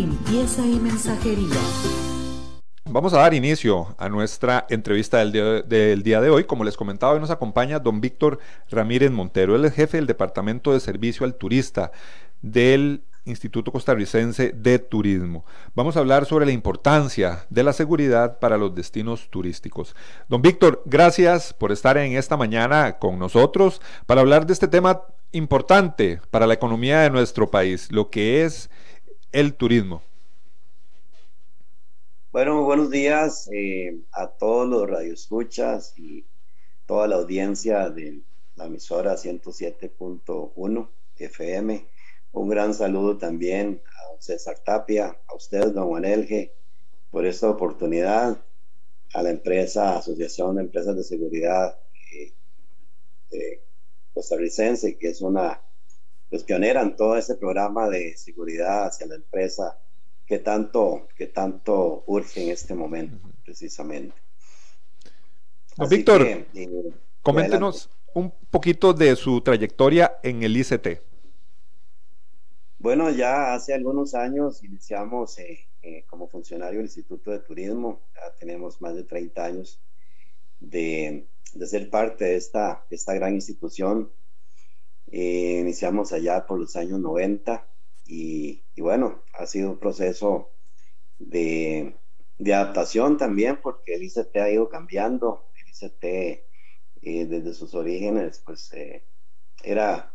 y mensajería. Vamos a dar inicio a nuestra entrevista del día, de hoy. Como les comentaba, hoy nos acompaña don Víctor Ramírez Montero. Él es jefe del Departamento de Servicio al Turista del Instituto Costarricense de Turismo. Vamos a hablar sobre la importancia de la seguridad para los destinos turísticos. Don Víctor, gracias por estar en esta mañana con nosotros para hablar de este tema importante para la economía de nuestro país, lo que es el turismo. Bueno, buenos días eh, a todos los radioescuchas y toda la audiencia de la emisora 107.1 FM. Un gran saludo también a don César Tapia, a usted, don Juan Elge, por esta oportunidad, a la empresa, Asociación de Empresas de Seguridad eh, costarricense, que es una pues pionera todo este programa de seguridad hacia la empresa que tanto, que tanto urge en este momento, precisamente. Víctor, eh, coméntenos un poquito de su trayectoria en el ICT. Bueno, ya hace algunos años iniciamos eh, eh, como funcionario del Instituto de Turismo, ya tenemos más de 30 años de, de ser parte de esta, esta gran institución eh, iniciamos allá por los años 90 y, bueno, ha sido un proceso de, adaptación también porque el ICT ha ido cambiando. El ICT eh, desde sus orígenes pues eh, era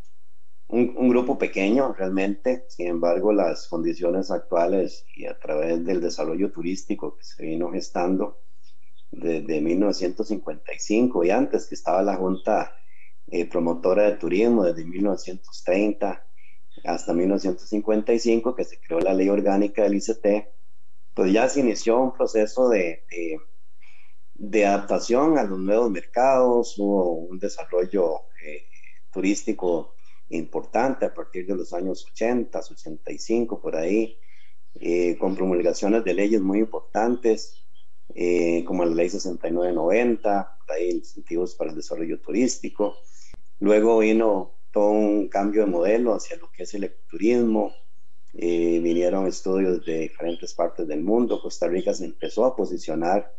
un, grupo pequeño realmente, sin embargo las condiciones actuales y a través del desarrollo turístico que se vino gestando desde 1955 y antes que estaba la Junta eh, promotora de turismo desde 1930 hasta 1955, que se creó la ley orgánica del ICT, pues ya se inició un proceso de, de, adaptación a los nuevos mercados, hubo un desarrollo eh, turístico importante a partir de los años 80, 85, por ahí, eh, con promulgaciones de leyes muy importantes, como la ley 6990, hay incentivos para el desarrollo turístico, Luego vino todo un cambio de modelo hacia lo que es el ecoturismo. Eh, vinieron estudios de diferentes partes del mundo. Costa Rica se empezó a posicionar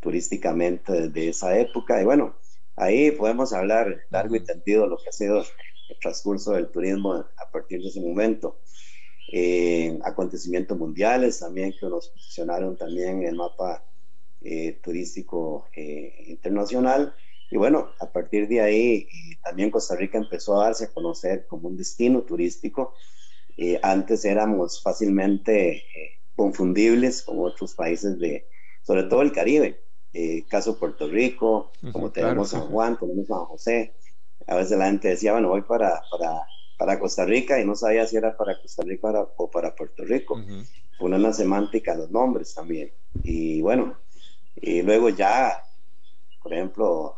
turísticamente desde esa época. Y bueno, ahí podemos hablar largo y tendido lo que ha sido el transcurso del turismo a partir de ese momento. Eh, acontecimientos mundiales también que nos posicionaron también en el mapa eh, turístico internacional y bueno, a partir de ahí también Costa Rica empezó a darse a conocer como un destino turístico. Eh, antes éramos fácilmente eh, confundibles con otros países de, sobre todo el Caribe. Eh, caso Puerto Rico, como tenemos San Juan, tenemos San José. A veces la gente decía, bueno, voy para, para, para Costa Rica y no sabía si era para Costa Rica o para Puerto Rico. Uh Una semántica los nombres también. Y bueno, y luego ya, por ejemplo,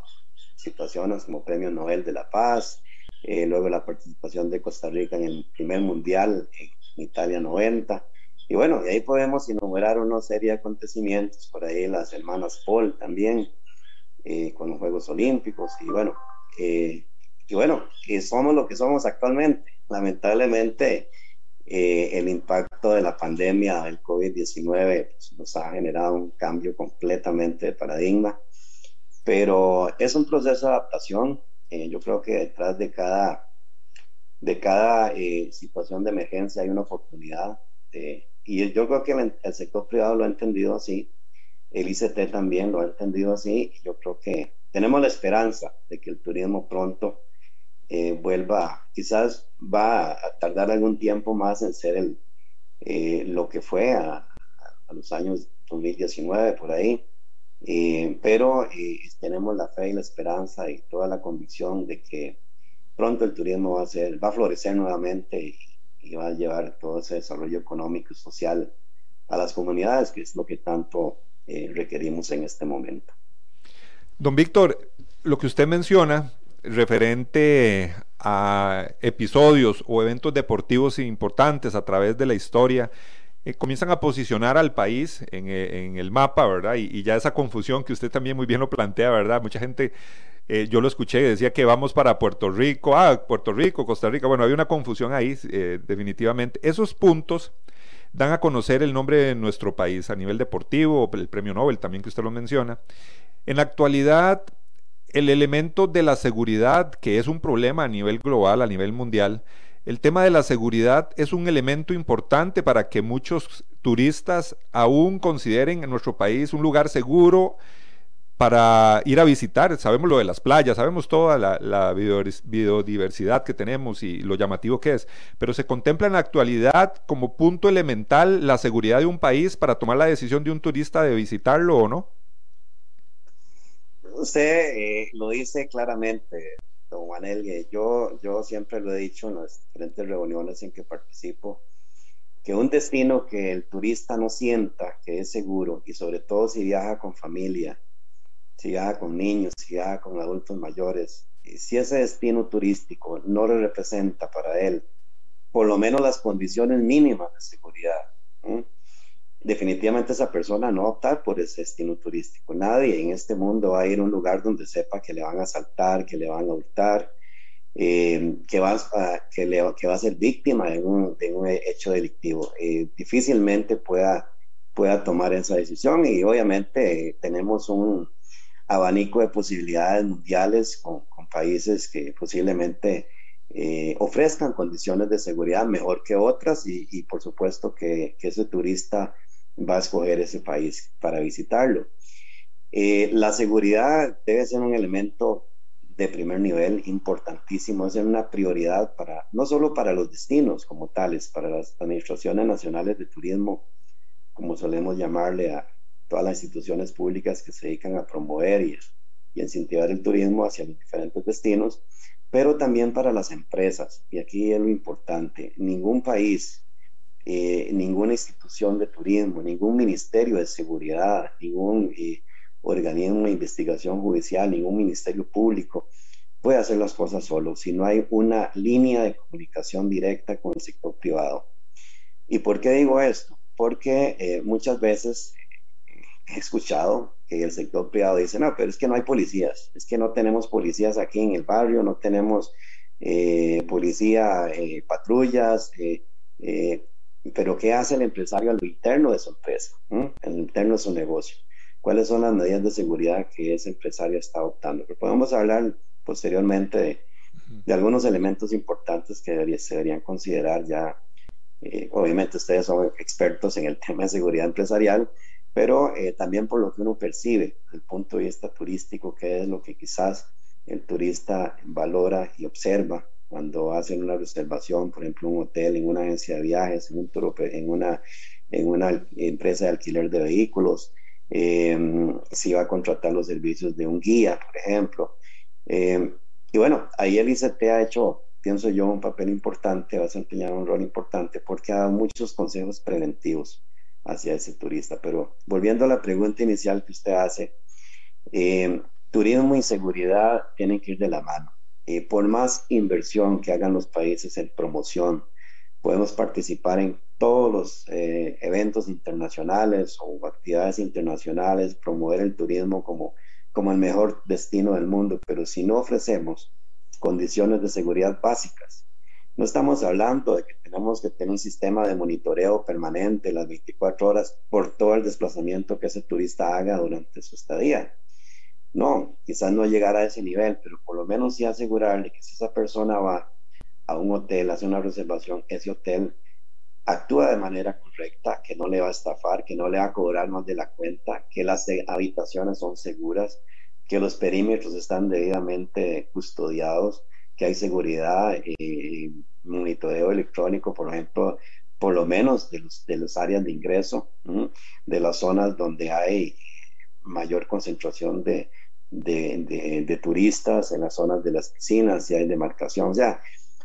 situaciones como Premio Nobel de la Paz, eh, luego la participación de Costa Rica en el primer mundial en Italia 90. Y bueno, y ahí podemos enumerar una serie de acontecimientos, por ahí las hermanas Paul también, eh, con los Juegos Olímpicos, y bueno, eh, y bueno, somos lo que somos actualmente. Lamentablemente, el impacto de la pandemia del COVID-19 pues, nos ha generado un cambio completamente de paradigma pero es un proceso de adaptación. Eh, yo creo que detrás de cada, de cada eh, situación de emergencia hay una oportunidad. y yo creo que el, sector privado lo ha entendido así, el ICT también lo ha entendido así. Yo creo que tenemos la esperanza de que el turismo pronto eh, vuelva, quizás va a tardar algún tiempo más en ser el, lo que fue a, a los años 2019, por ahí Eh, pero eh, tenemos la fe y la esperanza y toda la convicción de que pronto el turismo va a, florecer nuevamente y, y va a llevar todo ese desarrollo económico y social a las comunidades, que es lo que tanto eh, requerimos en este momento. Don Víctor, lo que usted menciona referente a episodios o eventos deportivos importantes a través de la historia, eh, comienzan a posicionar al país en, eh, el mapa, ¿verdad? Y, ya esa confusión que usted también muy bien lo plantea, ¿verdad? Mucha gente, yo lo escuché, decía que vamos para Puerto Rico, ah, Puerto Rico, Costa Rica, bueno, hay una confusión ahí, definitivamente. Esos puntos dan a conocer el nombre de nuestro país a nivel deportivo, el premio Nobel también que usted lo menciona. En la actualidad, el elemento de la seguridad, que es un problema a nivel global, a nivel mundial, el tema de la seguridad es un elemento importante para que muchos turistas aún consideren en nuestro país un lugar seguro para ir a visitar. Sabemos lo de las playas, sabemos toda la, biodiversidad que tenemos y lo llamativo que es, pero se contempla en la actualidad como punto elemental la seguridad de un país para tomar la decisión de un turista de visitarlo o no. Usted eh, lo dice claramente, don Juan Yo, yo siempre lo he dicho en las diferentes reuniones en que participo, que un destino que el turista no sienta que es seguro y sobre todo si viaja con familia, si viaja con niños, si viaja con adultos mayores, si ese destino turístico no le representa para él por lo menos las condiciones mínimas de seguridad, definitivamente esa persona no va a optar por ese destino turístico. Nadie en este mundo va a ir a un lugar donde sepa que le van a asaltar, que le van a hurtar, eh, que, va a, que, le, que va a ser víctima de un, de un hecho delictivo. Eh, difícilmente pueda, pueda tomar esa decisión y obviamente tenemos un, abanico de posibilidades mundiales con, países que posiblemente eh, ofrezcan condiciones de seguridad mejor que otras y, por supuesto que, ese turista va a escoger ese país para visitarlo. Eh, la seguridad debe ser un elemento de primer nivel importantísimo, es una prioridad para no solo para los destinos como tales, para las administraciones nacionales de turismo, como solemos llamarle a, todas las instituciones públicas que se dedican a promover y, y incentivar el turismo hacia los diferentes destinos, pero también para las empresas. Y aquí es lo importante, ningún país, eh, ninguna institución de turismo, ningún ministerio de seguridad, ningún eh, organismo de investigación judicial, ningún ministerio público puede hacer las cosas solo si no hay una línea de comunicación directa con el sector privado. ¿Y por qué digo esto? Porque eh, muchas veces he escuchado que el sector privado dice, no, pero es que no hay policías, es que no tenemos policías aquí en el barrio, no tenemos eh, policía, patrullas, eh, pero ¿qué hace el empresario a lo interno de su empresa, en lo interno de su negocio? ¿Cuáles son las medidas de seguridad que ese empresario está adoptando? Pero podemos hablar posteriormente de, de algunos elementos importantes que se deberían considerar ya. obviamente ustedes son expertos en el tema de seguridad empresarial, pero eh, también por lo que uno percibe desde el punto de vista turístico, que es lo que quizás el turista valora y observa cuando hacen una reservación, por ejemplo, un hotel, en una agencia de viajes, en, un en, una, en una empresa de alquiler de vehículos, em, si va a contratar los servicios de un guía, por ejemplo. Em, y bueno, ahí el ICT ha hecho, pienso yo, un papel importante, va a desempeñar un rol importante porque ha dado muchos consejos preventivos hacia ese turista. Pero volviendo a la pregunta inicial que usted hace, eh, turismo y seguridad tienen que ir de la mano. Eh, por más inversión que hagan los países en promoción, podemos participar en todos los eh, eventos internacionales o actividades internacionales, promover el turismo como, como el mejor destino del mundo, pero si no ofrecemos condiciones de seguridad básicas, no estamos hablando de que tenemos que tener un sistema de monitoreo permanente las 24 horas por todo el desplazamiento que ese turista haga durante su estadía. No, quizás no llegar a ese nivel, pero por lo menos sí asegurarle que si esa persona va a un hotel, hace una reservación, ese hotel actúa de manera correcta, que no le va a estafar, que no le va a cobrar más de la cuenta, que las habitaciones son seguras, que los perímetros están debidamente custodiados, que hay seguridad, eh, monitoreo electrónico, por ejemplo, por lo menos de los, de áreas de ingreso, de las zonas donde hay mayor concentración de, de, turistas en las zonas de las piscinas, si hay demarcación, o sea,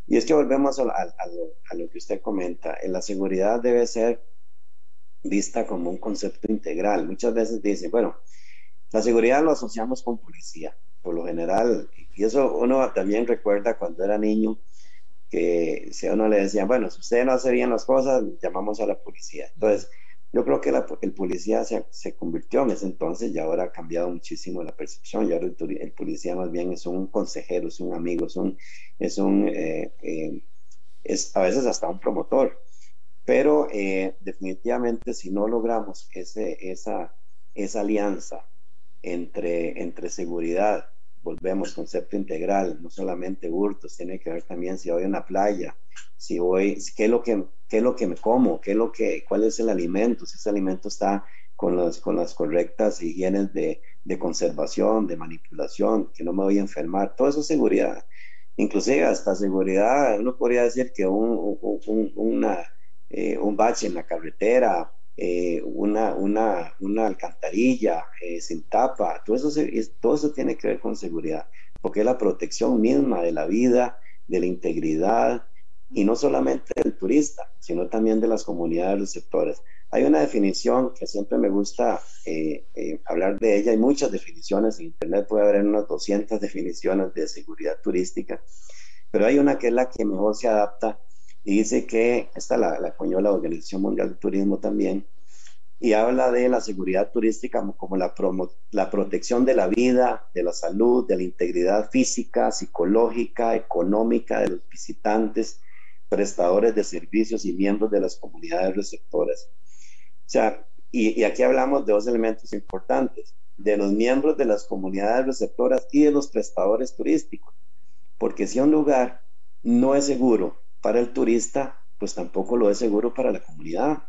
y es que volvemos a, a, lo, que usted comenta, en la seguridad debe ser vista como un concepto integral. Muchas veces dicen, bueno, la seguridad lo asociamos con policía, por lo general, y eso uno también recuerda cuando era niño, que si a uno le decían, bueno, si usted no hace bien las cosas, llamamos a la policía. Entonces, yo creo que el policía se, se, convirtió en ese entonces y ahora ha cambiado muchísimo la percepción. Y ahora el, policía más bien es un consejero, es un amigo, es un, es un eh, eh, es a veces hasta un promotor. Pero eh, definitivamente si no logramos ese, esa, esa alianza entre, entre seguridad, volvemos, concepto integral, no solamente hurtos, tiene que ver también si a una playa, si voy, qué es lo que, qué es lo que me como, qué es lo que, cuál es el alimento, si ese alimento está con, los, con las correctas higienes de, de, conservación, de manipulación, que no me voy a enfermar, todo eso es seguridad. Inclusive hasta seguridad, uno podría decir que un, un, una, eh, un bache en la carretera, eh, una, una, una, alcantarilla eh, sin tapa, todo eso, todo eso tiene que ver con seguridad, porque es la protección misma de la vida, de la integridad, y no solamente del turista, sino también de las comunidades receptores. Hay una definición que siempre me gusta eh, hablar de ella, hay muchas definiciones, en Internet puede haber unas 200 definiciones de seguridad turística, pero hay una que es la que mejor se adapta y dice que, esta la, la coñó la Organización Mundial de Turismo también, y habla de la seguridad turística como, la, la protección de la vida, de la salud, de la integridad física, psicológica, económica de los visitantes, prestadores de servicios y miembros de las comunidades receptoras. O sea, y, y aquí hablamos de dos elementos importantes, de los miembros de las comunidades receptoras y de los prestadores turísticos, porque si un lugar no es seguro para el turista, pues tampoco lo es seguro para la comunidad.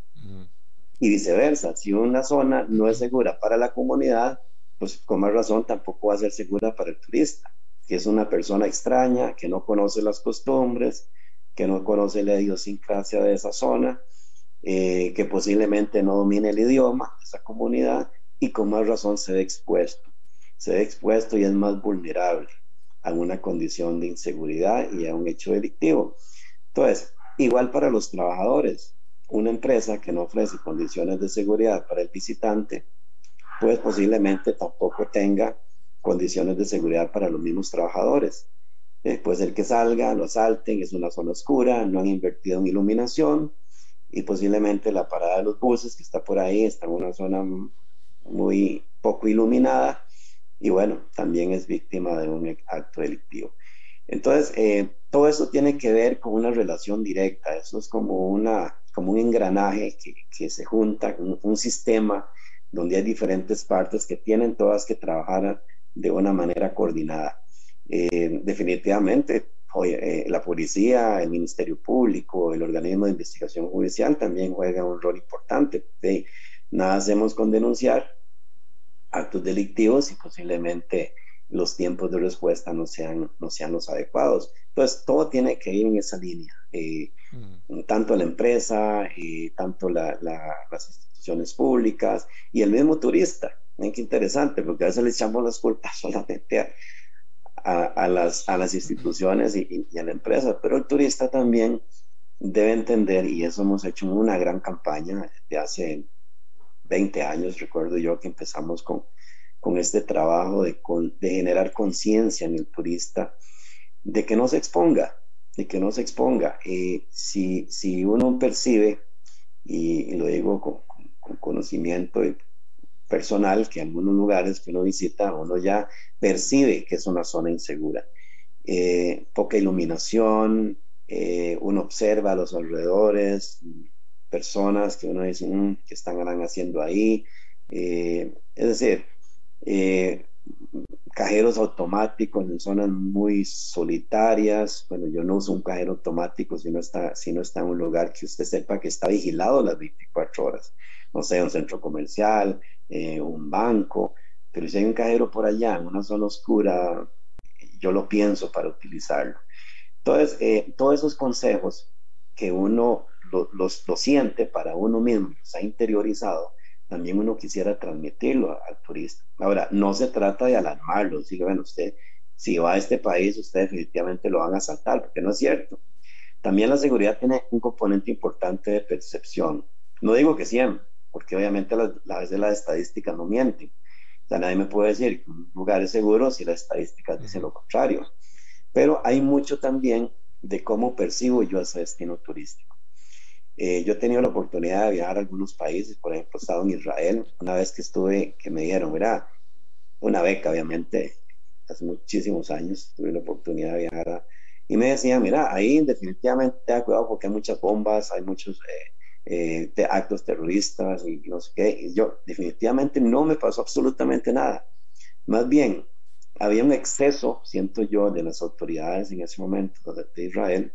Y viceversa, si una zona no es segura para la comunidad, pues con más razón tampoco va a ser segura para el turista, que es una persona extraña, que no conoce las costumbres, que no conoce la idiosincrasia de esa zona, eh, que posiblemente no domine el idioma de esa comunidad y con más razón se ve expuesto. Se ve expuesto y es más vulnerable a una condición de inseguridad y a un hecho delictivo. Entonces, igual para los trabajadores, una empresa que no ofrece condiciones de seguridad para el visitante, pues posiblemente tampoco tenga condiciones de seguridad para los mismos trabajadores. Eh, pues el que salga, lo asalten, es una zona oscura, no han invertido en iluminación y posiblemente la parada de los buses que está por ahí está en una zona muy poco iluminada y bueno, también es víctima de un acto delictivo. Entonces, eh, todo eso tiene que ver con una relación directa, eso es como, una, como un engranaje que, que se junta, un, un, sistema donde hay diferentes partes que tienen todas que trabajar de una manera coordinada. Eh, definitivamente, eh, la policía, el Ministerio Público, el organismo de investigación judicial también juega un rol importante. Nada hacemos con denunciar actos delictivos y posiblemente los tiempos de respuesta no sean, no sean los adecuados. Entonces, todo tiene que ir en esa línea. Eh, mm. Tanto la empresa, eh, tanto las instituciones públicas y el mismo turista. Ven qué interesante, porque a veces le echamos las culpas solamente a, a, las, a las instituciones y, y, a la empresa, pero el turista también debe entender, y eso hemos hecho una gran campaña de hace 20 años, recuerdo yo que empezamos con con este trabajo de, de generar conciencia en el turista, de que no se exponga, de que no se exponga. Eh, si, si uno percibe, y, lo digo con, conocimiento personal, que en algunos lugares que uno visita, uno ya percibe que es una zona insegura. Eh, poca iluminación, eh, uno observa a los alrededores, personas que uno dice, mm, ¿qué están haciendo ahí? es decir, eh, cajeros automáticos en zonas muy solitarias. Bueno, yo no uso un cajero automático si no está, si no está en un lugar que usted sepa que está vigilado las 24 horas. No sé, un centro comercial, eh, un banco. Pero si hay un cajero por allá, en una zona oscura, yo lo pienso para utilizarlo. Entonces, eh, todos esos consejos que uno los lo, siente para uno mismo, los ha interiorizado, también uno quisiera transmitirlo al turista. Ahora, no se trata de alarmarlo, si bueno, usted, si va a este país, usted definitivamente lo van a asaltar, porque no es cierto. También la seguridad tiene un componente importante de percepción. No digo que siempre, porque obviamente a veces las estadísticas no mienten. O sea, nadie me puede decir que un lugar es seguro si las estadísticas dicen lo contrario. Pero hay mucho también de cómo percibo yo ese destino turístico. Eh, yo he tenido la oportunidad de viajar a algunos países, por ejemplo, he estado en Israel, una vez que estuve, que me dieron, mira, una beca, obviamente, hace muchísimos años, tuve la oportunidad de viajar y me decían, mira, ahí definitivamente te da cuidado porque hay muchas bombas, hay muchos eh, eh, actos terroristas y no sé qué, y yo definitivamente no me pasó absolutamente nada. Más bien, había un exceso, siento yo, de las autoridades en ese momento de Israel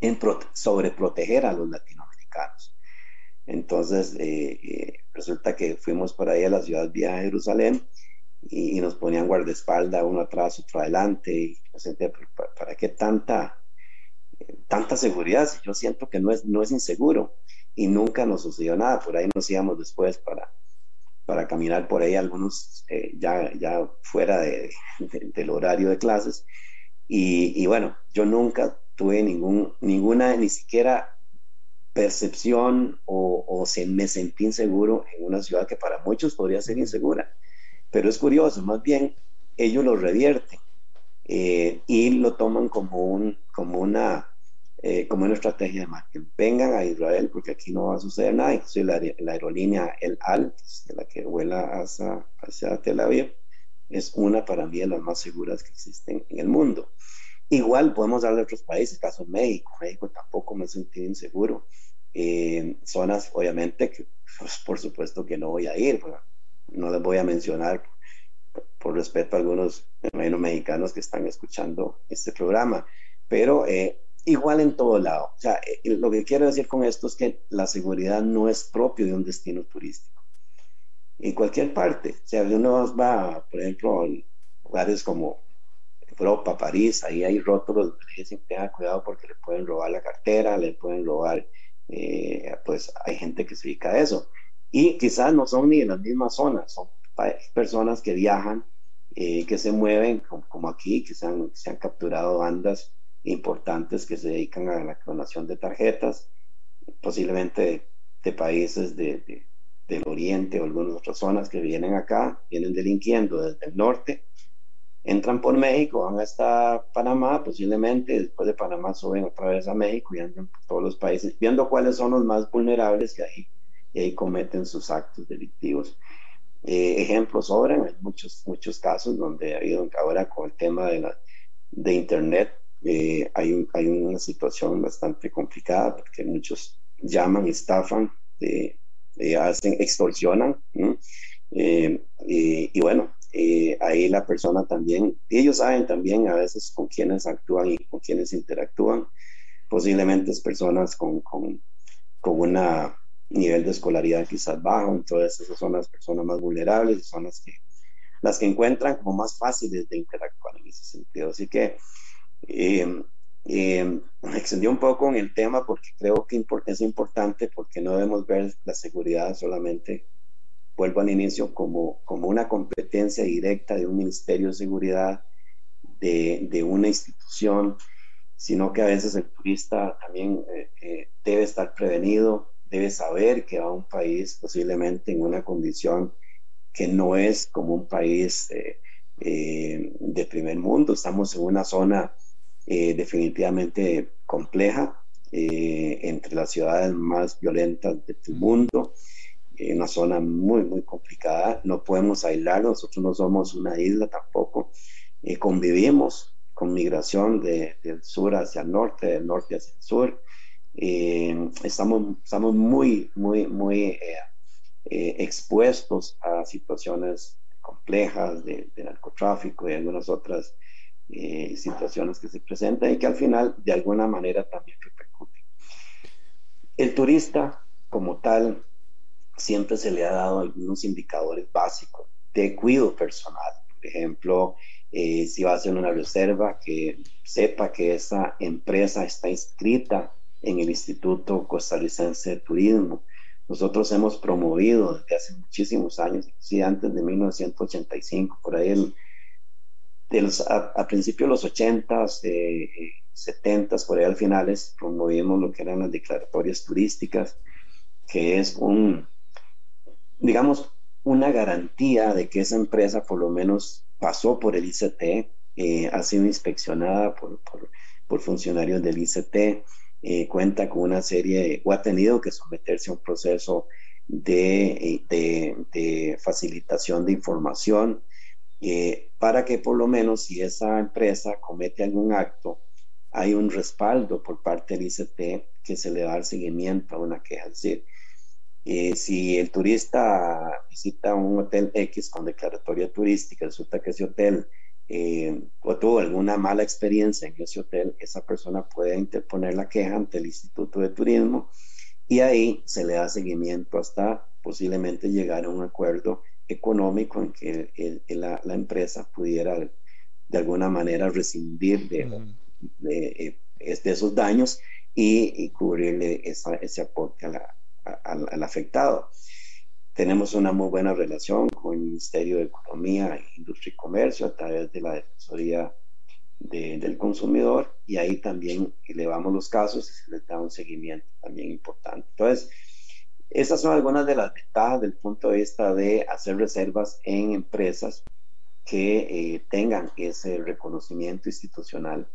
en sobreproteger a los latinoamericanos. Entonces, eh, eh, resulta que fuimos por ahí a la ciudad vieja de Jerusalén y, nos ponían guardaespaldas, uno atrás, otro adelante. Y ¿para, qué tanta, tanta seguridad? Yo siento que no es, no es inseguro y nunca nos sucedió nada. Por ahí nos íbamos después para, para caminar por ahí, algunos eh, ya, ya fuera de, del horario de clases. Y, y, bueno, yo nunca tuve ningún, ninguna, ni siquiera percepción o, o se, me sentí inseguro en una ciudad que para muchos podría ser insegura. Pero es curioso, más bien ellos lo revierten eh, y lo toman como, un, como, una, eh, como una estrategia de marketing. Vengan a Israel porque aquí no va a suceder nada. Incluso la, la aerolínea El Al, de la que vuela hacia, hacia Tel Aviv, es una para mí de las más seguras que existen en el mundo. Igual podemos hablar de otros países, caso México. México tampoco me sentí inseguro. Eh, zonas, obviamente, que pues, por supuesto que no voy a ir. No les voy a mencionar por respeto a algunos mexicanos que están escuchando este programa. Pero eh, igual en todo lado. O sea, eh, lo que quiero decir con esto es que la seguridad no es propio de un destino turístico. En cualquier parte. O sea, uno va, por ejemplo, a lugares como Europa, París, ahí hay rótulos donde dicen tenga cuidado porque le pueden robar la cartera, le pueden robar, eh, pues hay gente que se dedica a eso. Y quizás no son ni en las mismas zonas, son personas que viajan, eh, que se mueven, como, aquí, que se han, se han, capturado bandas importantes que se dedican a la clonación de tarjetas, posiblemente de, países de, del oriente o algunas otras zonas que vienen acá, vienen delinquiendo desde el norte entran por México, van hasta Panamá, posiblemente después de Panamá suben otra vez a México y andan por todos los países, viendo cuáles son los más vulnerables que ahí, y ahí cometen sus actos delictivos. Eh, ejemplos sobran, hay muchos, muchos casos donde ha habido ahora con el tema de, la, de Internet, eh, hay, hay una situación bastante complicada porque muchos llaman, estafan, eh, hacen, extorsionan. y bueno, eh, ahí la persona también, ellos saben también a veces con quienes actúan y con quienes interactúan, posiblemente es personas con, con, con un nivel de escolaridad quizás bajo, entonces esas son las personas más vulnerables, son las que, las que encuentran como más fáciles de interactuar en ese sentido. Así que eh, eh, me extendió un poco en el tema porque creo que es importante porque no debemos ver la seguridad solamente vuelvo al inicio, como, como una competencia directa de un Ministerio de Seguridad, de, de una institución, sino que a veces el turista también eh, eh, debe estar prevenido, debe saber que va a un país posiblemente en una condición que no es como un país eh, de primer mundo, estamos en una zona definitivamente compleja, entre las ciudades más violentas del mundo, en una zona muy, muy complicada. No podemos aislar, nosotros no somos una isla tampoco. Eh, convivimos con migración de, del sur hacia el norte, del norte hacia el sur. Eh, estamos, estamos muy, muy, muy eh, expuestos a situaciones complejas de, de, narcotráfico y algunas otras situaciones que se presentan y que al final de alguna manera también repercuten. El turista como tal siempre se le ha dado algunos indicadores básicos de cuidado personal. Por ejemplo, eh, si va a hacer una reserva, que sepa que esa empresa está inscrita en el Instituto Costarricense de Turismo nosotros hemos promovido desde hace muchísimos años, sí, antes de 1985, por ahí el, a, principios de los 80s, eh, 70s, por ahí al finales, promovimos lo que eran las declaratorias turísticas, que es un, digamos, una garantía de que esa empresa por lo menos pasó por el ICT, eh, ha sido inspeccionada por, por, funcionarios del ICT, eh, cuenta con una serie, o ha tenido que someterse a un proceso de, de, de facilitación de información, eh, para que por lo menos si esa empresa comete algún acto, hay un respaldo por parte del ICT que se le va a dar seguimiento a una queja. Es decir, eh, si el turista visita un hotel X con declaratoria turística, resulta que ese hotel eh, tuvo alguna mala experiencia en ese hotel, esa persona puede interponer la queja ante el Instituto de Turismo y ahí se le da seguimiento hasta posiblemente llegar a un acuerdo económico en que la, empresa pudiera de alguna manera rescindir de, de, esos daños y, cubrirle ese aporte al afectado. Tenemos una muy buena relación con el Ministerio de Economía, Industria y Comercio a través de la Defensoría del Consumidor y ahí también elevamos los casos y se les da un seguimiento también importante. Entonces, esas son algunas de las ventajas del punto de vista de hacer reservas en empresas que eh, tengan ese reconocimiento institucional.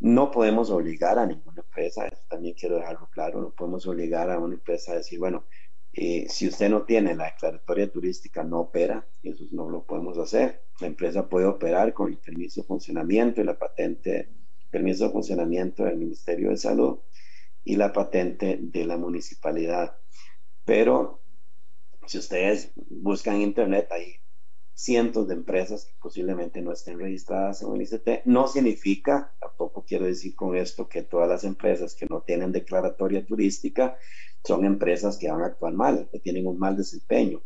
No podemos obligar a ninguna empresa, también quiero dejarlo claro, no podemos obligar a una empresa a decir, bueno, eh, si usted no tiene la declaratoria turística, no opera, eso no lo podemos hacer. La empresa puede operar con el permiso de funcionamiento y la patente, permiso de funcionamiento del Ministerio de Salud y la patente de la municipalidad. Pero si ustedes buscan en internet, hay cientos de empresas que posiblemente no estén registradas en el ICT. No significa, tampoco quiero decir con esto que todas las empresas que no tienen declaratoria turística son empresas que van a actuar mal, que tienen un mal desempeño.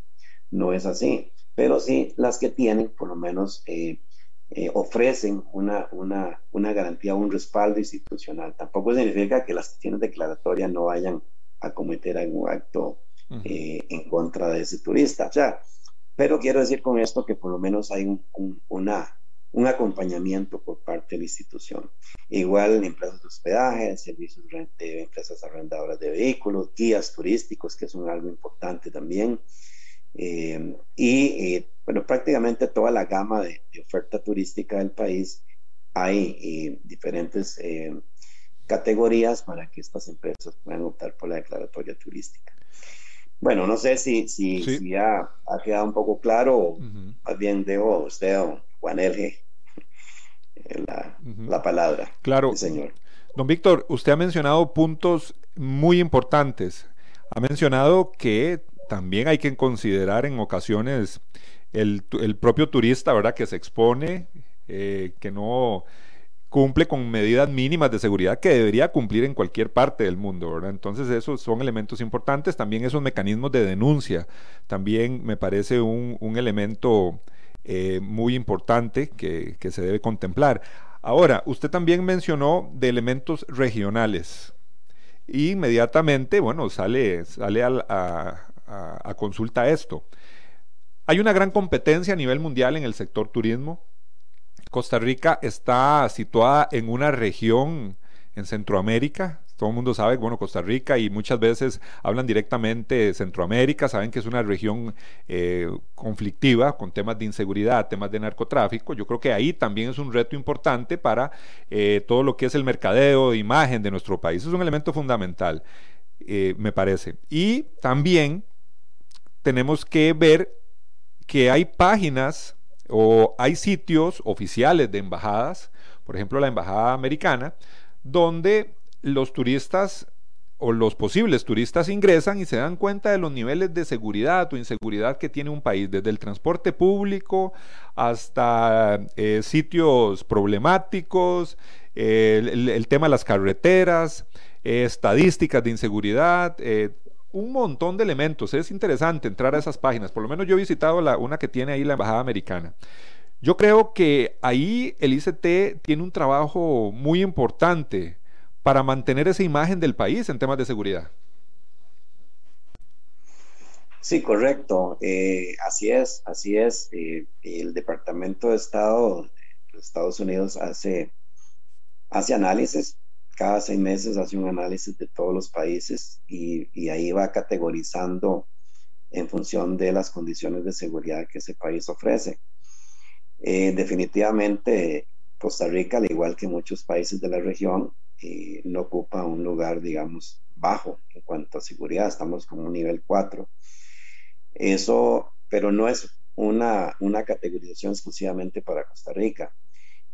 No es así. Pero sí, las que tienen, por lo menos, eh, eh, ofrecen una, una, una garantía, un respaldo institucional. Tampoco significa que las que tienen declaratoria no vayan a cometer algún acto eh, en contra de ese turista. O sea, pero quiero decir con esto que por lo menos hay un, una, un acompañamiento por parte de la institución. Igual empresas de hospedaje, servicios de empresas arrendadoras de vehículos, guías turísticos, que son algo importante también. Eh, y eh, bueno, prácticamente toda la gama de, oferta turística del país hay diferentes categorías para que estas empresas puedan optar por la declaratoria turística. Bueno, no sé si, si, ya ha quedado un poco claro, o más bien dejo a usted o Juan Elge la, la palabra. Claro, señor. Don Víctor, usted ha mencionado puntos muy importantes. Ha mencionado que también hay que considerar en ocasiones el, el propio turista, ¿verdad? Que se expone, eh, que no cumple con medidas mínimas de seguridad que debería cumplir en cualquier parte del mundo, ¿verdad? Entonces esos son elementos importantes, también esos mecanismos de denuncia, también me parece un, elemento eh, muy importante que, se debe contemplar. Ahora, usted también mencionó de elementos regionales. Y inmediatamente, bueno, sale, sale a, a consulta esto. Hay una gran competencia a nivel mundial en el sector turismo Costa Rica está situada en una región en Centroamérica. Todo el mundo sabe, bueno, Costa Rica y muchas veces hablan directamente de Centroamérica, saben que es una región eh, conflictiva con temas de inseguridad, temas de narcotráfico. Yo creo que ahí también es un reto importante para eh, todo lo que es el mercadeo de imagen de nuestro país. Es un elemento fundamental, eh, me parece. Y también tenemos que ver que hay páginas o hay sitios oficiales de embajadas, por ejemplo la embajada americana, donde los turistas o los posibles turistas ingresan y se dan cuenta de los niveles de seguridad o inseguridad que tiene un país, desde el transporte público hasta eh, sitios problemáticos, el, tema de las carreteras, estadísticas de inseguridad, eh, un montón de elementos. Es interesante entrar a esas páginas. Por lo menos yo he visitado la, una que tiene ahí la Embajada Americana. Yo creo que ahí el ICT tiene un trabajo muy importante para mantener esa imagen del país en temas de seguridad. Sí, correcto. Eh, así es, así es. Eh, el Departamento de Estado de Estados Unidos hace, hace análisis. Cada seis meses hace un análisis de todos los países y, y ahí va categorizando en función de las condiciones de seguridad que ese país ofrece. Eh, definitivamente, Costa Rica, al igual que muchos países de la región, no ocupa un lugar, digamos, bajo en cuanto a seguridad. Estamos como un nivel 4 eso, pero no es una, una categorización exclusivamente para Costa Rica.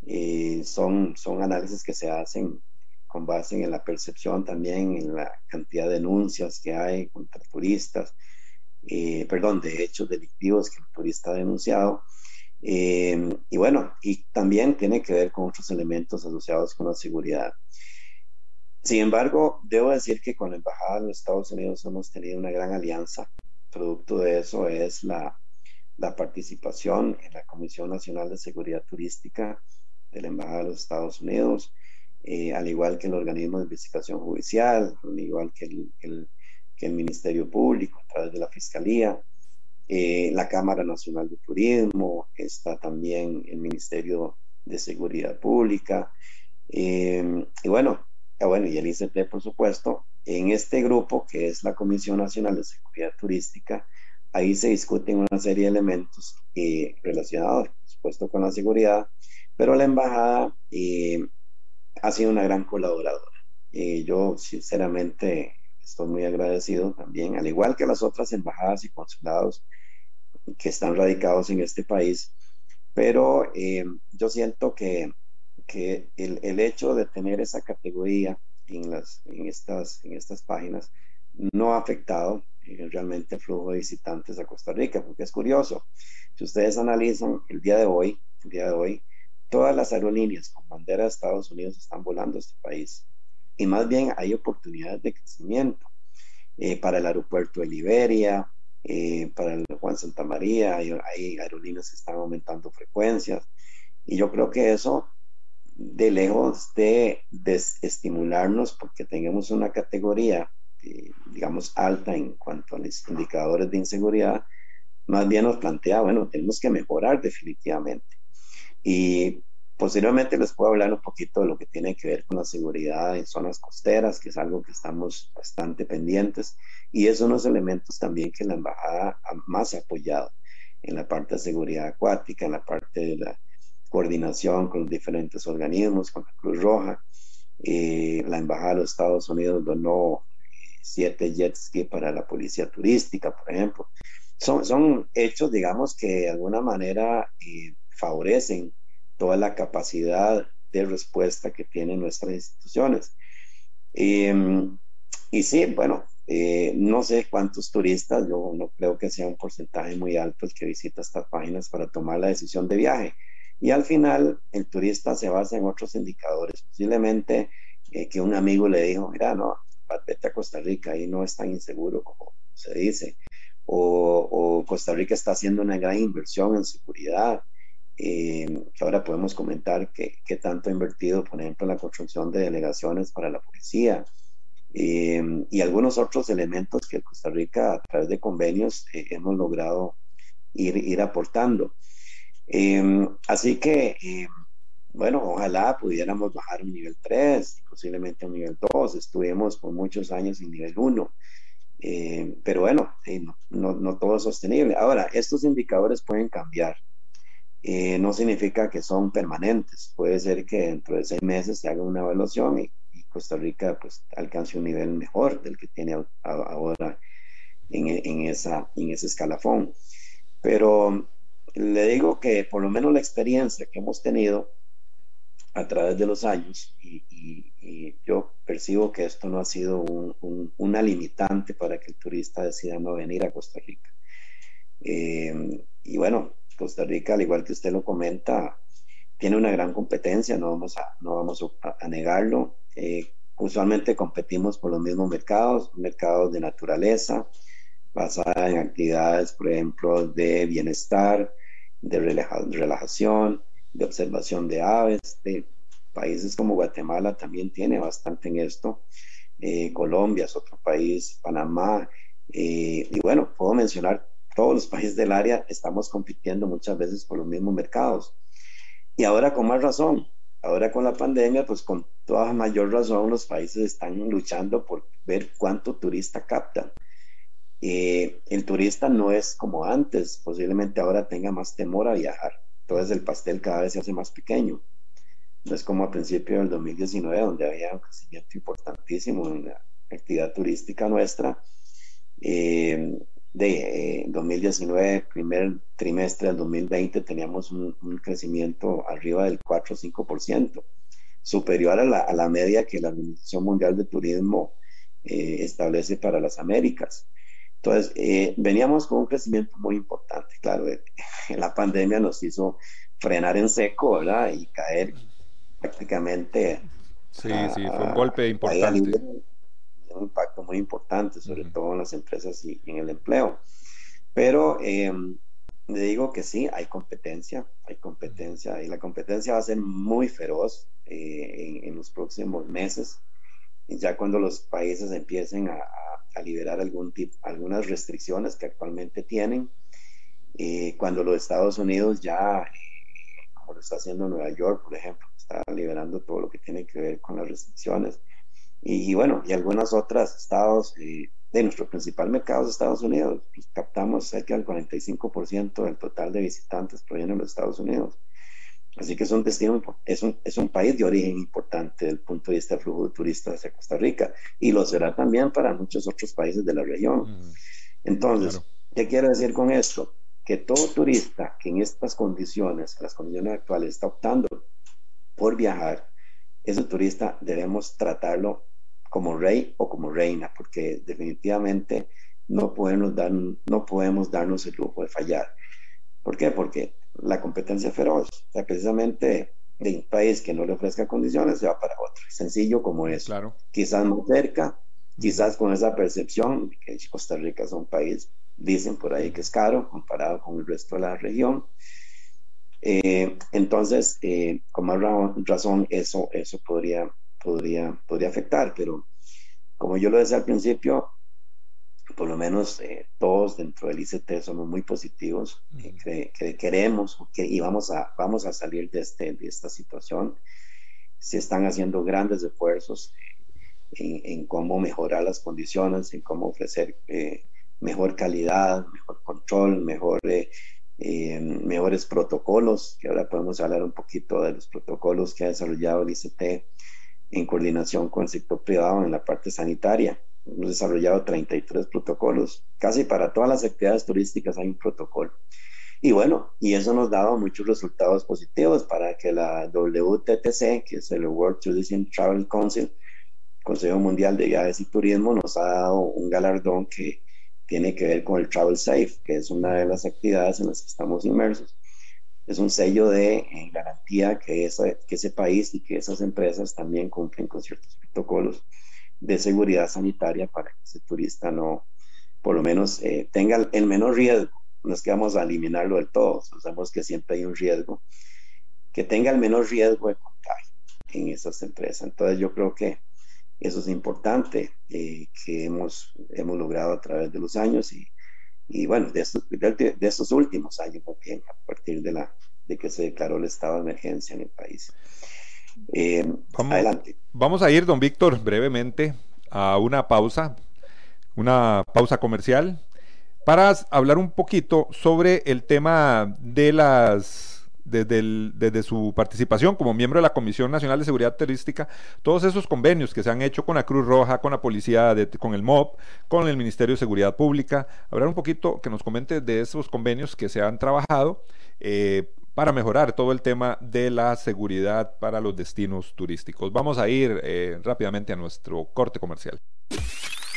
Eh, son, son análisis que se hacen con base en la percepción también, en la cantidad de denuncias que hay contra turistas, eh, perdón, de hechos delictivos que el turista ha denunciado. Eh, y bueno, y también tiene que ver con otros elementos asociados con la seguridad. Sin embargo, debo decir que con la Embajada de los Estados Unidos hemos tenido una gran alianza Producto de eso es la, la participación en la Comisión Nacional de Seguridad Turística de la Embajada de los Estados Unidos, eh, al igual que el organismo de investigación judicial, al igual que el, que el Ministerio Público a través de la Fiscalía, eh, la Cámara Nacional de Turismo, está también el Ministerio de Seguridad Pública, eh, y bueno, Ah, bueno, y el ICT, por supuesto, en este grupo que es la Comisión Nacional de Seguridad Turística, ahí se discuten una serie de elementos eh, relacionados, por supuesto, con la seguridad, pero la embajada eh, ha sido una gran colaboradora. y yo, sinceramente, estoy muy agradecido también, al igual que las otras embajadas y consulados que están radicados en este país, pero eh, yo siento que que el, el, hecho de tener esa categoría en, las, en, estas, en estas páginas no ha afectado eh, realmente el flujo de visitantes a Costa Rica, porque es curioso. Si ustedes analizan el día de hoy, el día de hoy, todas las aerolíneas con bandera de Estados Unidos están volando a este país. Y más bien hay oportunidades de crecimiento eh, para el aeropuerto de Liberia, eh, para el Juan Santa María, hay, hay aerolíneas que están aumentando frecuencias. Y yo creo que eso de lejos de desestimularnos porque tengamos una categoría, eh, digamos, alta en cuanto a los indicadores de inseguridad, más bien nos plantea, bueno, tenemos que mejorar definitivamente. Y posteriormente les puedo hablar un poquito de lo que tiene que ver con la seguridad en zonas costeras, que es algo que estamos bastante pendientes, y es unos elementos también que la embajada más ha apoyado en la parte de seguridad acuática, en la parte de la coordinación con los diferentes organismos, con la Cruz Roja. Eh, la Embajada de los Estados Unidos donó eh, siete jet ski para la policía turística, por ejemplo. Son, son hechos, digamos, que de alguna manera eh, favorecen toda la capacidad de respuesta que tienen nuestras instituciones. y sí, bueno, no sé cuántos turistas, yo no creo que sea un porcentaje muy alto el que visita estas páginas para tomar la decisión de viaje. Y al final el turista se basa en otros indicadores, posiblemente eh, que un amigo le dijo, mira, no, vete a Costa Rica, ahí no es tan inseguro como se dice, o, Costa Rica está haciendo una gran inversión en seguridad, eh, que ahora podemos comentar que, tanto ha invertido, por ejemplo, en la construcción de delegaciones para la policía, eh, y algunos otros elementos que Costa Rica a través de convenios hemos logrado ir, ir aportando. Em, así que, em, bueno, ojalá pudiéramos bajar un nivel 3, posiblemente un nivel 2. Estuvimos por muchos años en nivel 1. Em, pero bueno, no, no, todo es sostenible. Ahora, estos indicadores pueden cambiar. Eh, no significa que son permanentes. Puede ser que dentro de seis meses se haga una evaluación y, Costa Rica pues alcance un nivel mejor del que tiene ahora en, en, esa, en ese escalafón. Pero le digo que por lo menos la experiencia que hemos tenido a través de los años, y, yo percibo que esto no ha sido una limitante para que el turista decida no venir a Costa Rica. Eh, y bueno, Costa Rica, al igual que usted lo comenta, tiene una gran competencia, no vamos a, no vamos a, negarlo. Eh, usualmente competimos por los mismos mercados, mercados de naturaleza, basada en actividades, por ejemplo, de bienestar, de relajación, de observación de aves, de países como Guatemala también tiene bastante en esto, eh, Colombia es otro país, Panamá, Eh, y bueno, puedo mencionar todos los países del área estamos compitiendo muchas veces por los mismos mercados. Y ahora con más razón, ahora con la pandemia, pues con toda mayor razón los países están luchando por ver cuánto turista captan. Eh, el turista no es como antes, posiblemente ahora tenga más temor a viajar, entonces el pastel cada vez se hace más pequeño. No es como a principio del 2019, donde había un crecimiento importantísimo en la actividad turística nuestra. Eh, de 2019, eh, primer trimestre del 2020, teníamos un, crecimiento arriba del 4 o 5%, superior a la, a la, media que la Organización Mundial de Turismo eh, establece para las Américas. Entonces, eh, veníamos con un crecimiento muy importante. Claro, la pandemia nos hizo frenar en seco, ¿verdad? Y caer prácticamente. Sí, sí, fue un golpe importante un impacto muy importante, sobre todo en las empresas y, en el empleo. Pero eh, le digo que sí, hay competencia, hay competencia y la competencia va a ser muy feroz eh, en, los próximos meses, ya cuando los países empiecen a, liberar algún tipo, algunas restricciones que actualmente tienen, eh, cuando los Estados Unidos ya, como lo está haciendo Nueva York, por ejemplo, está liberando todo lo que tiene que ver con las restricciones, y, bueno, y algunos otros estados eh, de nuestro principal mercado de Estados Unidos, pues, captamos cerca del 45% del total de visitantes provienen de los Estados Unidos. Así que es un destino, es un, es un país de origen importante desde el punto de vista del flujo de turistas hacia Costa Rica y lo será también para muchos otros países de la región. Entonces, ¿qué quiero decir con esto? Que todo turista que en estas condiciones, las condiciones actuales, está optando por viajar, ese turista debemos tratarlo como rey o como reina, porque definitivamente no podemos, dar, no podemos darnos el lujo de fallar. ¿Por qué? Porque la competencia es feroz. O sea, precisamente de un país que no le ofrezca condiciones se va para otro. Sencillo como eso. Claro. Quizás más cerca, quizás con esa percepción que Costa Rica es un país, dicen por ahí que es caro comparado con el resto de la región. Eh, entonces, eh, con más razón, eso, eso podría podría, podría afectar, pero como yo lo decía al principio, por lo menos eh, todos dentro del ICT somos muy positivos, eh, que, queremos que, y vamos a, vamos a salir de, este, de esta situación. Se están haciendo grandes esfuerzos en, en cómo mejorar las condiciones, en cómo ofrecer eh, mejor calidad, mejor control, mejor, mejores protocolos, que ahora podemos hablar un poquito de los protocolos que ha desarrollado el ICT en coordinación con el sector privado en la parte sanitaria. Hemos desarrollado 33 protocolos. Casi para todas las actividades turísticas hay un protocolo. Y bueno, y eso nos ha dado muchos resultados positivos para que la WTTC, que es el World Tourism Travel Council, Consejo Mundial de Viajes y Turismo, nos ha dado un galardón que tiene que ver con el Travel Safe, que es una de las actividades en las que estamos inmersos es un sello de eh, garantía que, que ese país y que esas empresas también cumplen con ciertos protocolos de seguridad sanitaria para que ese turista no, por lo menos, eh, tenga el menor riesgo. No es que vamos a eliminarlo del todo, sabemos que siempre hay un riesgo, que tenga el menor riesgo de contagio en esas empresas. Entonces yo creo que eso es importante eh, que hemos, hemos logrado a través de los años y, y bueno, de estos, de, estos últimos años también, a partir de, la, de que se declaró el estado de emergencia en el país. Eh, vamos, adelante. Vamos a ir, don Víctor, brevemente a una pausa, una pausa comercial, para hablar un poquito sobre el tema de las desde, su participación como miembro de la Comisión Nacional de Seguridad Turística, todos esos convenios que se han hecho con la Cruz Roja, con la policía, con el MOB, con el Ministerio de Seguridad Pública, hablar un poquito, que nos comente de esos convenios que se han trabajado eh, para mejorar todo el tema de la seguridad para los destinos turísticos. Vamos a ir eh, rápidamente a nuestro corte comercial.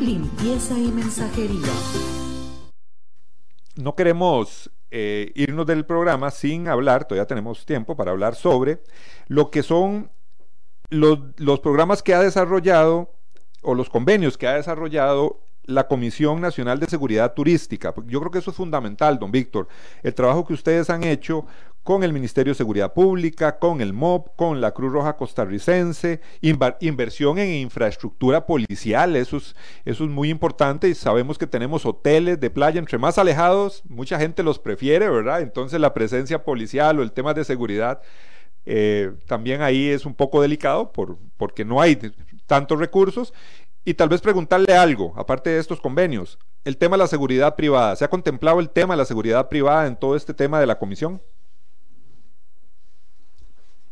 limpieza y mensajería. No queremos eh, irnos del programa sin hablar, todavía tenemos tiempo para hablar sobre lo que son los, los programas que ha desarrollado o los convenios que ha desarrollado la Comisión Nacional de Seguridad Turística. Yo creo que eso es fundamental, don Víctor. El trabajo que ustedes han hecho con el Ministerio de Seguridad Pública, con el MOB, con la Cruz Roja Costarricense, inversión en infraestructura policial, eso es, muy importante y sabemos que tenemos hoteles de playa entre más alejados, mucha gente los prefiere, ¿verdad? Entonces la presencia policial o el tema de seguridad eh, también ahí es un poco delicado por, porque no hay tantos recursos y tal vez preguntarle algo, aparte de estos convenios, el tema de la seguridad privada. ¿Se ha contemplado el tema de la seguridad privada en todo este tema de la comisión?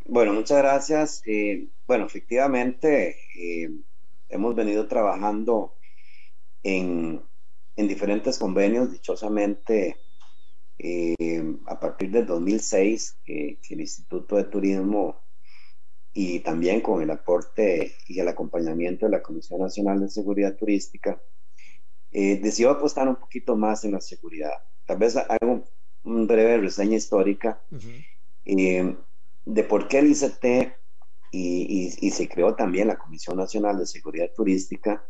Bueno, muchas gracias. Eh, bueno, efectivamente, eh, hemos venido trabajando en, diferentes convenios, dichosamente, eh, a partir del 2006, que el Instituto de Turismo y también con el aporte y el acompañamiento de la Comisión Nacional de Seguridad Turística, decidió apostar un poquito más en la seguridad. Tal vez hago un breve reseña histórica eh, de por qué el ICT y, se creó también la Comisión Nacional de Seguridad Turística.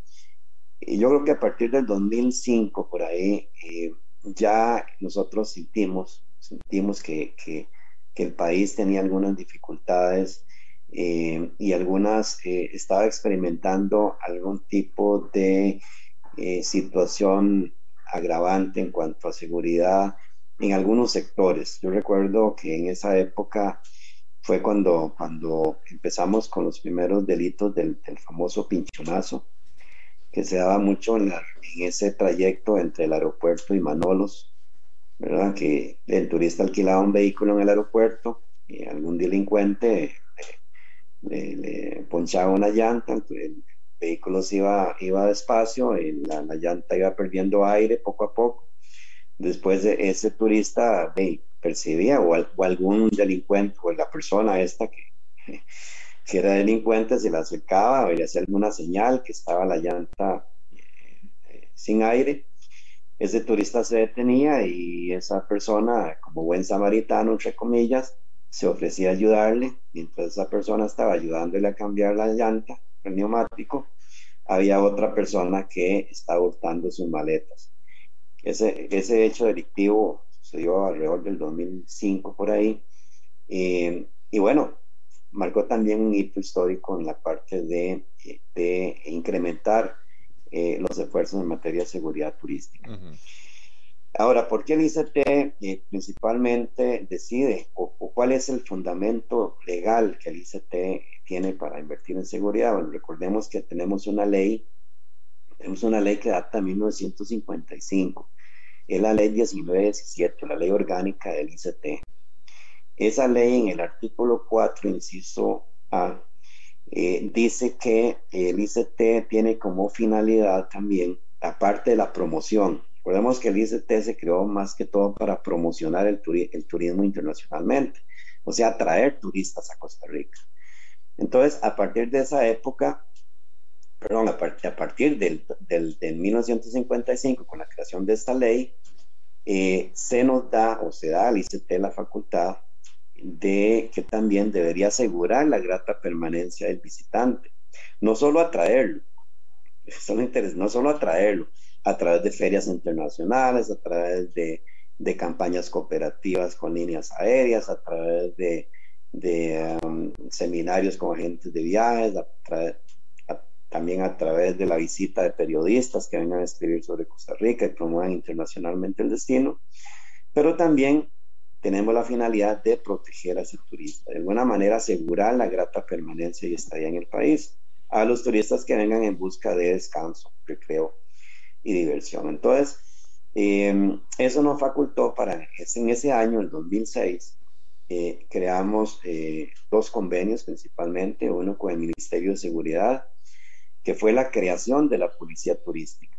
Y yo creo que a partir del 2005, por ahí, eh, ya nosotros sentimos, sentimos que, que, el país tenía algunas dificultades eh, y algunas eh, estaba experimentando algún tipo de situación agravante en cuanto a seguridad en algunos sectores. Yo recuerdo que en esa época fue cuando, cuando empezamos con los primeros delitos del, famoso pinchonazo, que se daba mucho en, ese trayecto entre el aeropuerto y Manolos, ¿verdad? Que el turista alquilaba un vehículo en el aeropuerto y algún delincuente le, ponchaba una llanta, el vehículo se iba, iba despacio, y la, llanta iba perdiendo aire poco a poco. Después de ese turista percibía o, algún delincuente o la persona esta que, era delincuente se le acercaba o le hacía alguna señal que estaba la llanta eh, sin aire. Ese turista se detenía y esa persona, como buen samaritano, entre comillas, se ofrecía ayudarle, mientras esa persona estaba ayudándole a cambiar la llanta, el neumático, había otra persona que estaba hurtando sus maletas. Ese, ese hecho delictivo sucedió alrededor del 2005 por ahí. Eh, y bueno, marcó también un hito histórico en la parte de, de incrementar eh, los esfuerzos en materia de seguridad turística. Ahora, ¿por qué el ICT eh, principalmente decide o, cuál es el fundamento legal que el ICT tiene para invertir en seguridad? Bueno, recordemos que tenemos una ley, tenemos una ley que data de 1955, es la ley 1917, la ley orgánica del ICT. Esa ley en el artículo 4, inciso A, eh, dice que el ICT tiene como finalidad también, aparte de la promoción, Recordemos que el ICT se creó más que todo para promocionar el, turismo internacionalmente, o sea, atraer turistas a Costa Rica. Entonces, a partir de esa época, perdón, a, partir del, del, 1955, con la creación de esta ley, eh, se nos da o se da al ICT la facultad de que también debería asegurar la grata permanencia del visitante, no solo atraerlo, eso no solo atraerlo, a través de ferias internacionales, a través de, campañas cooperativas con líneas aéreas, a través de, um, seminarios con agentes de viajes, también a través de la visita de periodistas que vengan a escribir sobre Costa Rica y promuevan internacionalmente el destino, pero también tenemos la finalidad de proteger a ese turista, de alguna manera asegurar la grata permanencia y estadía en el país a los turistas que vengan en busca de descanso, recreo y diversión. Entonces, em, eso nos facultó para, en ese año, el 2006, eh, creamos eh, dos convenios principalmente, uno con el Ministerio de Seguridad, que fue la creación de la Policía Turística.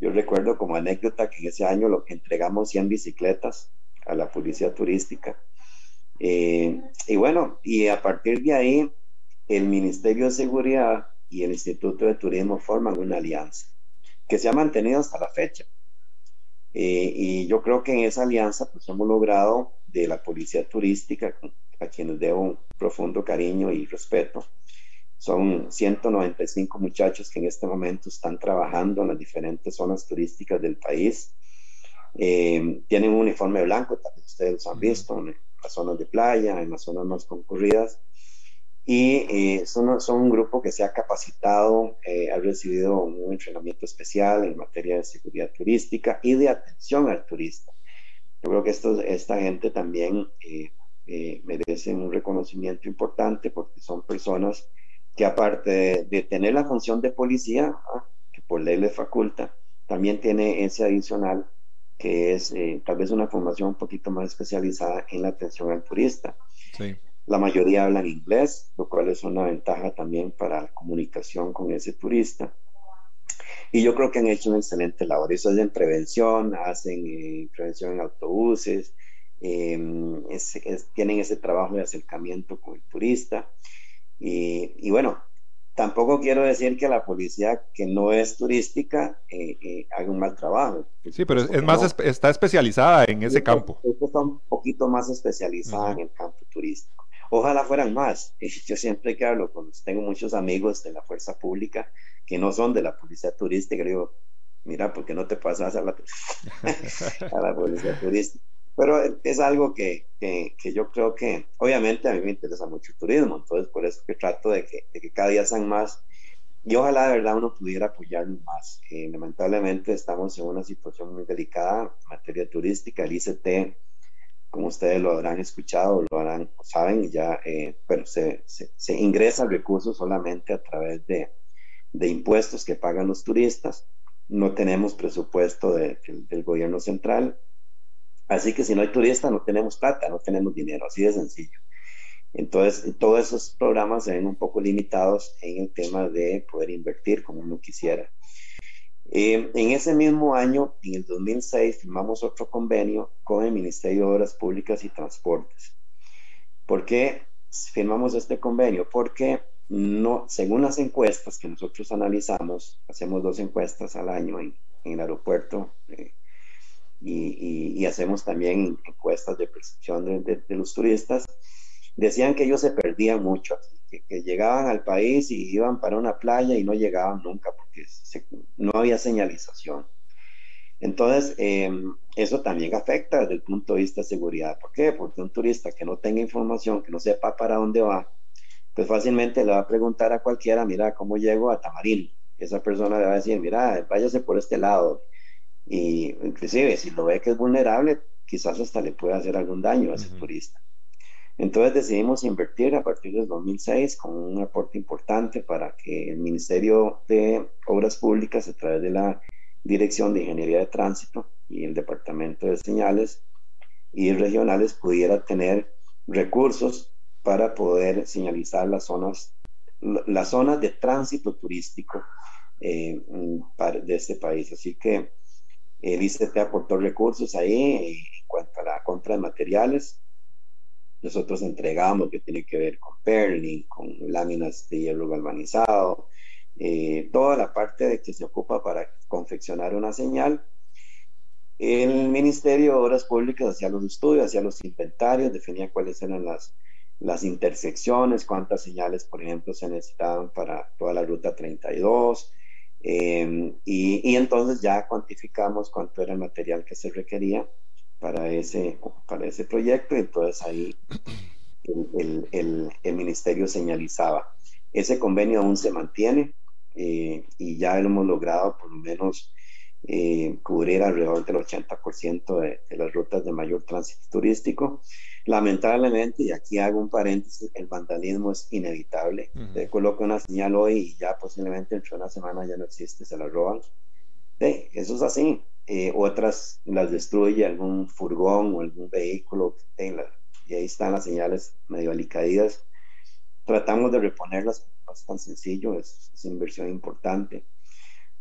Yo recuerdo como anécdota que en ese año lo que entregamos 100 bicicletas a la Policía Turística. Eh, y bueno, y a partir de ahí, el Ministerio de Seguridad y el Instituto de Turismo forman una alianza que se ha mantenido hasta la fecha. Eh, y yo creo que en esa alianza pues hemos logrado de la policía turística, a quienes debo un profundo cariño y respeto, son 195 muchachos que en este momento están trabajando en las diferentes zonas turísticas del país. Eh, tienen un uniforme blanco, también ustedes los han visto, en las zonas de playa, en las zonas más concurridas. Y eh, son, son, un grupo que se ha capacitado, eh, ha recibido un entrenamiento especial en materia de seguridad turística y de atención al turista. Yo creo que esto, esta gente también merece un reconocimiento importante porque son personas que aparte de, tener la función de policía, ¿ah? que por ley le faculta, también tiene ese adicional que es eh, tal vez una formación un poquito más especializada en la atención al turista. La mayoría hablan inglés, lo cual es una ventaja también para la comunicación con ese turista. Y yo creo que han hecho una excelente labor. Eso es en prevención, hacen eh, prevención en autobuses, em, tienen ese trabajo de acercamiento con el turista. Y, bueno, tampoco quiero decir que la policía que no es turística eh, eh, haga un mal trabajo. Sí, pero es más, está especializada en ese campo. Está un poquito más especializada en el campo turístico. Ojalá fueran más. Yo siempre que hablo con, tengo muchos amigos de la fuerza pública que no son de la policía turística, digo, mira, ¿por qué no te pasas a la, a la policía turística? Pero es algo que, que, que, yo creo que, obviamente, a mí me interesa mucho el turismo, entonces por eso que trato de que, de que cada día sean más y ojalá de verdad uno pudiera apoyarnos más. Eh, lamentablemente estamos en una situación muy delicada en materia turística. El ICT, como ustedes lo habrán escuchado, lo harán, saben, ya, eh, pero se, se, se, ingresa recursos solamente a través de, de, impuestos que pagan los turistas. No tenemos presupuesto de, del gobierno central Así que si no hay turistas, no tenemos plata, no tenemos dinero, así de sencillo. Entonces, todos esos programas se ven un poco limitados en el tema de poder invertir como uno quisiera. Eh, en ese mismo año, en el 2006, firmamos otro convenio con el Ministerio de Obras Públicas y Transportes. ¿Por qué firmamos este convenio? Porque no, según las encuestas que nosotros analizamos, hacemos dos encuestas al año en, el aeropuerto, eh, y, hacemos también encuestas de percepción de, los turistas, decían que ellos se perdían mucho, que, llegaban al país y iban para una playa y no llegaban nunca porque no había señalización. Entonces, em, eso también afecta desde el punto de vista de seguridad. ¿Por qué? Porque un turista que no tenga información, que no sepa para dónde va, pues fácilmente le va a preguntar a cualquiera, mira, ¿cómo llego a Tamarín? Esa persona le va a decir, mira, váyase por este lado, y inclusive si lo ve que es vulnerable, quizás hasta le pueda hacer algún daño a ese turista. Entonces decidimos invertir a partir del 2006 con un aporte importante para que el Ministerio de Obras Públicas, a través de la Dirección de Ingeniería de Tránsito y el Departamento de Señales y regionales, pudiera tener recursos para poder señalizar las zonas, las zonas de tránsito turístico eh, de este país. Así que el ICT aportó recursos ahí en cuanto a la compra de materiales. Nosotros entregamos que tiene que ver con perling, con láminas de hierro galvanizado, eh, toda la parte de que se ocupa para confeccionar una señal. El Ministerio de Obras Públicas hacía los estudios, hacía los inventarios, definía cuáles eran las, las intersecciones, cuántas señales, por ejemplo, se necesitaban para toda la ruta 32, Em, y, entonces ya cuantificamos cuánto era el material que se requería para ese, para ese proyecto y entonces ahí el, el, el, ministerio señalizaba. Ese convenio aún se mantiene eh, y ya hemos logrado por lo menos eh, cubrir alrededor del 80% de, de, las rutas de mayor tránsito turístico. Lamentablemente, y aquí hago un paréntesis, el vandalismo es inevitable. Te coloco una señal hoy y ya posiblemente dentro de una semana ya no existe, se la roban. Sí, eso es así. Eh, otras las destruye algún furgón o algún vehículo y ahí están las señales medio alicaídas. Tratamos de reponerlas, no es tan sencillo, es, es inversión importante.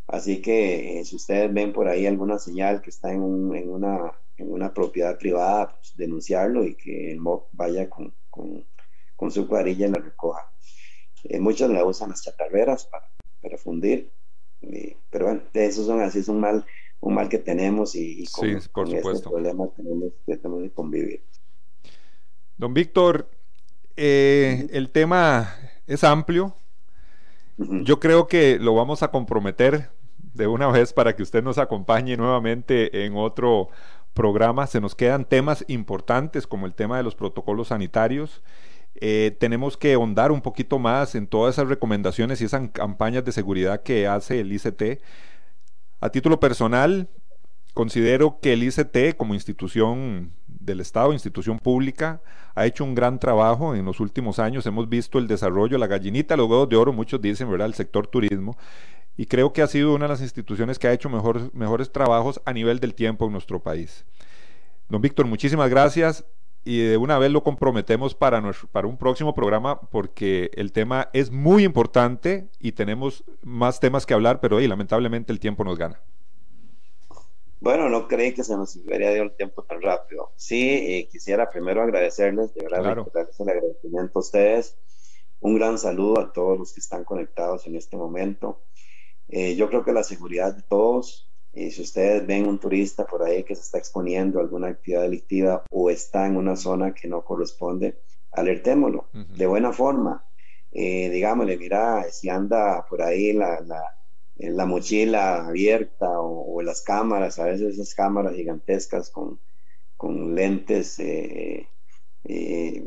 Así que eh, si ustedes ven por ahí alguna señal que está en, un, en una en una propiedad privada, pues, denunciarlo y que el MOC vaya con, con, con, su cuadrilla y la recoja. Eh, muchos la usan las chatarreras para, para fundir. pero bueno, eso son así, es un mal, un mal que tenemos y, con, sí, por supuesto. problema tenemos, tenemos que convivir. Don Víctor, eh, el tema es amplio. Yo creo que lo vamos a comprometer de una vez para que usted nos acompañe nuevamente en otro programa. Se nos quedan temas importantes como el tema de los protocolos sanitarios. Eh, tenemos que ahondar un poquito más en todas esas recomendaciones y esas campañas de seguridad que hace el ICT. A título personal, considero que el ICT como institución del Estado, institución pública, ha hecho un gran trabajo en los últimos años. Hemos visto el desarrollo, la gallinita, los huevos de oro, muchos dicen, ¿verdad? El sector turismo y creo que ha sido una de las instituciones que ha hecho mejores trabajos a nivel del tiempo en nuestro país. Don Víctor, muchísimas gracias y de una vez lo comprometemos para, para un próximo programa porque el tema es muy importante y tenemos más temas que hablar, pero hoy lamentablemente el tiempo nos gana. Bueno, no creí que se nos hubiera ido el tiempo tan rápido. Sí, eh, quisiera primero agradecerles, de verdad, claro. el agradecimiento a ustedes. Un gran saludo a todos los que están conectados en este momento. Eh, yo creo que la seguridad de todos, y si ustedes ven un turista por ahí que se está exponiendo a alguna actividad delictiva o está en una zona que no corresponde, alertémoslo de buena forma. Eh, digámosle, mira, si anda por ahí la, la, la mochila abierta o, las cámaras, a veces esas cámaras gigantescas con, con lentes eh, eh,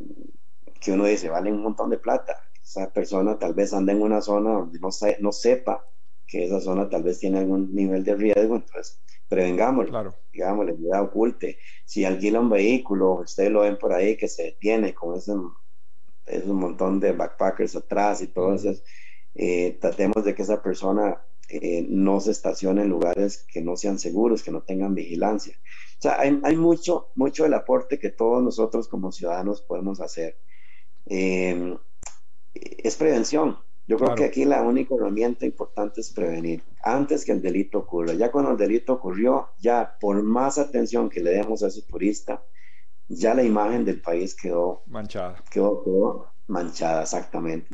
que uno dice valen un montón de plata. Esa persona tal vez anda en una zona donde no, no sepa que esa zona tal vez tiene algún nivel de riesgo, entonces prevengámoslo, claro. digamos, la oculte. Si alquila un vehículo, ustedes lo ven por ahí que se detiene con ese, es un montón de backpackers atrás y todo eso, eh, tratemos de que esa persona eh, no se estacione en lugares que no sean seguros, que no tengan vigilancia. O sea, hay, hay mucho, mucho del aporte que todos nosotros como ciudadanos podemos hacer. Eh, es prevención, yo creo que aquí la única herramienta importante es prevenir antes que el delito ocurra. Ya cuando el delito ocurrió, ya por más atención que le demos a ese turista, ya la imagen del país quedó manchada. Quedó, manchada, exactamente.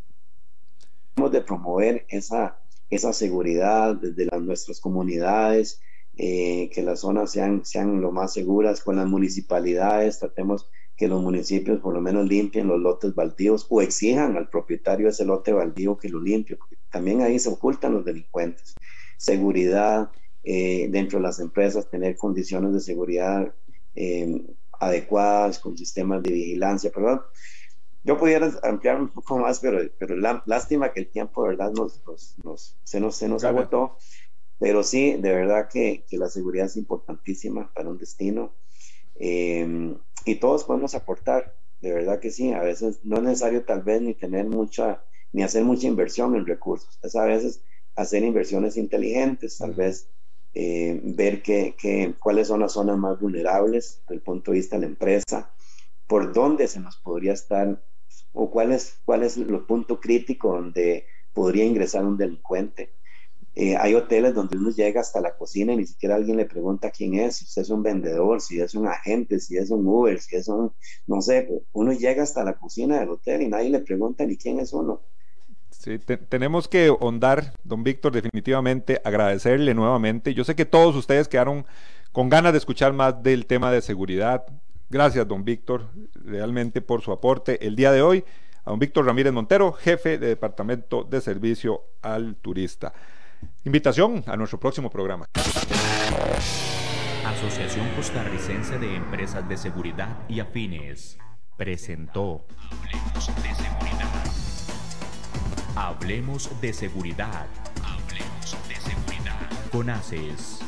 Tenemos de promover esa, esa seguridad desde las, nuestras comunidades, eh, que las zonas sean, sean lo más seguras con las municipalidades, tratemos que los municipios por lo menos limpien los lotes baldíos o exijan al propietario de ese lote baldío que lo limpie, porque también ahí se ocultan los delincuentes. Seguridad eh, dentro de las empresas, tener condiciones de seguridad eh, adecuadas, con sistemas de vigilancia, perdón. Yo pudiera ampliar un poco más, pero, pero la, lástima que el tiempo, ¿verdad?, nos, nos, se nos, se nos agotó. Pero sí, de verdad que, que la seguridad es importantísima para un destino. Eh, y todos podemos aportar, de verdad que sí, a veces no es necesario tal vez ni tener mucha, ni hacer mucha inversión en recursos, es a veces hacer inversiones inteligentes, tal vez eh, ver que, que, cuáles son las zonas más vulnerables desde el punto de vista de la empresa, por dónde se nos podría estar, o cuál es, cuál es el punto crítico donde podría ingresar un delincuente. Eh, hay hoteles donde uno llega hasta la cocina y ni siquiera alguien le pregunta quién es, si usted es un vendedor, si es un agente, si es un Uber, si es un, no sé, uno llega hasta la cocina del hotel y nadie le pregunta ni quién es uno. Sí, tenemos que ahondar, don Víctor, definitivamente agradecerle nuevamente. Yo sé que todos ustedes quedaron con ganas de escuchar más del tema de seguridad. Gracias, don Víctor, realmente por su aporte el día de hoy. A don Víctor Ramírez Montero, jefe de Departamento de Servicio al Turista. Invitación a nuestro próximo programa. Asociación Costarricense de Empresas de Seguridad y Afines presentó Hablemos de Seguridad. Hablemos de Seguridad. Hablemos de Seguridad. Con ACES.